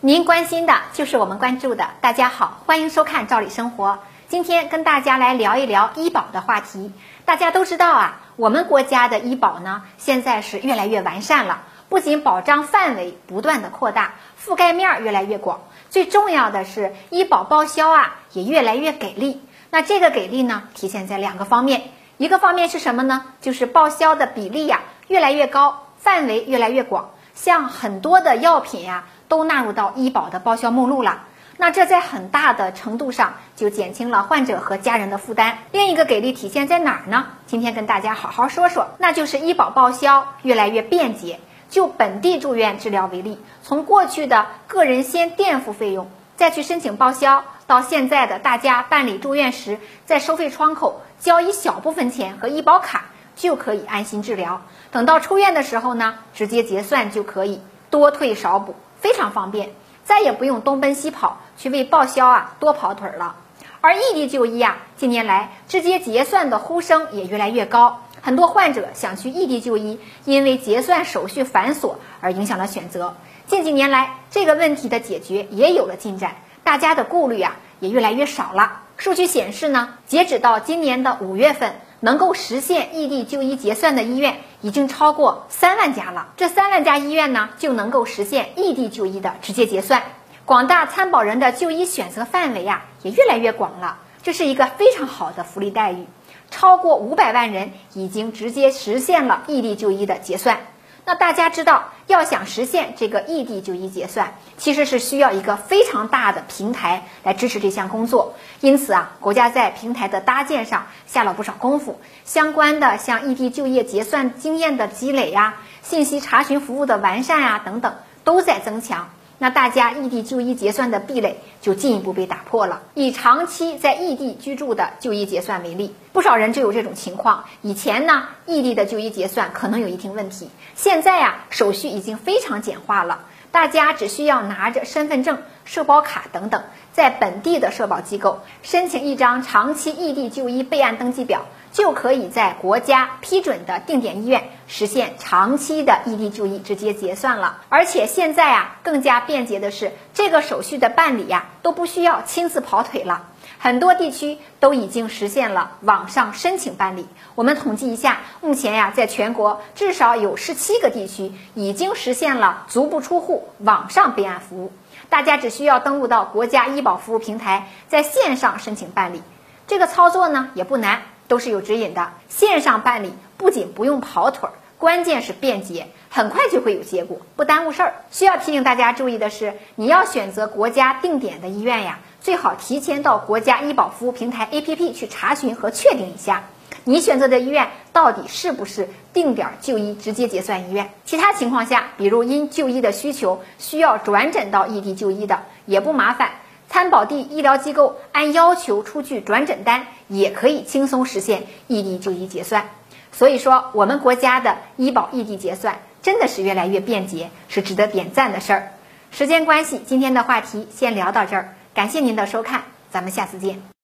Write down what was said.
您关心的就是我们关注的。大家好，欢迎收看《赵理生活》。今天跟大家来聊一聊医保的话题。大家都知道啊，我们国家的医保呢，现在是越来越完善了。不仅保障范围不断的扩大，覆盖面越来越广，最重要的是医保报销啊也越来越给力。那这个给力呢，体现在两个方面。一个方面是什么呢？就是报销的比例呀越来越高，范围越来越广。像很多的药品呀，都纳入到医保的报销目录了。那这在很大的程度上就减轻了患者和家人的负担。另一个给力体现在哪儿呢？今天跟大家好好说说，那就是医保报销越来越便捷。就本地住院治疗为例，从过去的个人先垫付费用，再去申请报销，到现在的大家办理住院时，在收费窗口交一小部分钱和医保卡。就可以安心治疗，等到出院的时候呢，直接结算就可以，多退少补，非常方便，再也不用东奔西跑去为报销啊多跑腿了。而异地就医啊，近年来直接结算的呼声也越来越高，很多患者想去异地就医，因为结算手续繁琐而影响了选择。近几年来，这个问题的解决也有了进展，大家的顾虑啊也越来越少了。数据显示呢，截止到今年的五月份。能够实现异地就医结算的医院已经超过三万家了。这三万家医院呢，就能够实现异地就医的直接结算。广大参保人的就医选择范围呀，也越来越广了。这是一个非常好的福利待遇。超过五百万人已经直接实现了异地就医的结算。那大家知道，要想实现这个异地就医结算，其实是需要一个非常大的平台来支持这项工作。因此啊，国家在平台的搭建上下了不少功夫。相关的像异地就业结算经验的积累呀、信息查询服务的完善呀等等，都在增强。那大家异地就医结算的壁垒就进一步被打破了。以长期在异地居住的就医结算为例，不少人就有这种情况。以前呢，异地的就医结算可能有一定问题，现在呀，手续已经非常简化了。大家只需要拿着身份证、社保卡等等，在本地的社保机构申请一张长期异地就医备案登记表。就可以在国家批准的定点医院实现长期的异地就医直接结算了，而且现在啊更加便捷的是，这个手续的办理呀都不需要亲自跑腿了，很多地区都已经实现了网上申请办理。我们统计一下，目前呀在全国至少有十七个地区已经实现了足不出户网上备案服务，大家只需要登录到国家医保服务平台，在线上申请办理，这个操作呢也不难。都是有指引的，线上办理不仅不用跑腿儿，关键是便捷，很快就会有结果，不耽误事儿。需要提醒大家注意的是，你要选择国家定点的医院呀，最好提前到国家医保服务平台 APP 去查询和确定一下，你选择的医院到底是不是定点就医直接结算医院。其他情况下，比如因就医的需求需要转诊到异地就医的，也不麻烦。参保地医疗机构按要求出具转诊单，也可以轻松实现异地就医结算。所以说，我们国家的医保异地结算真的是越来越便捷，是值得点赞的事儿。时间关系，今天的话题先聊到这儿，感谢您的收看，咱们下次见。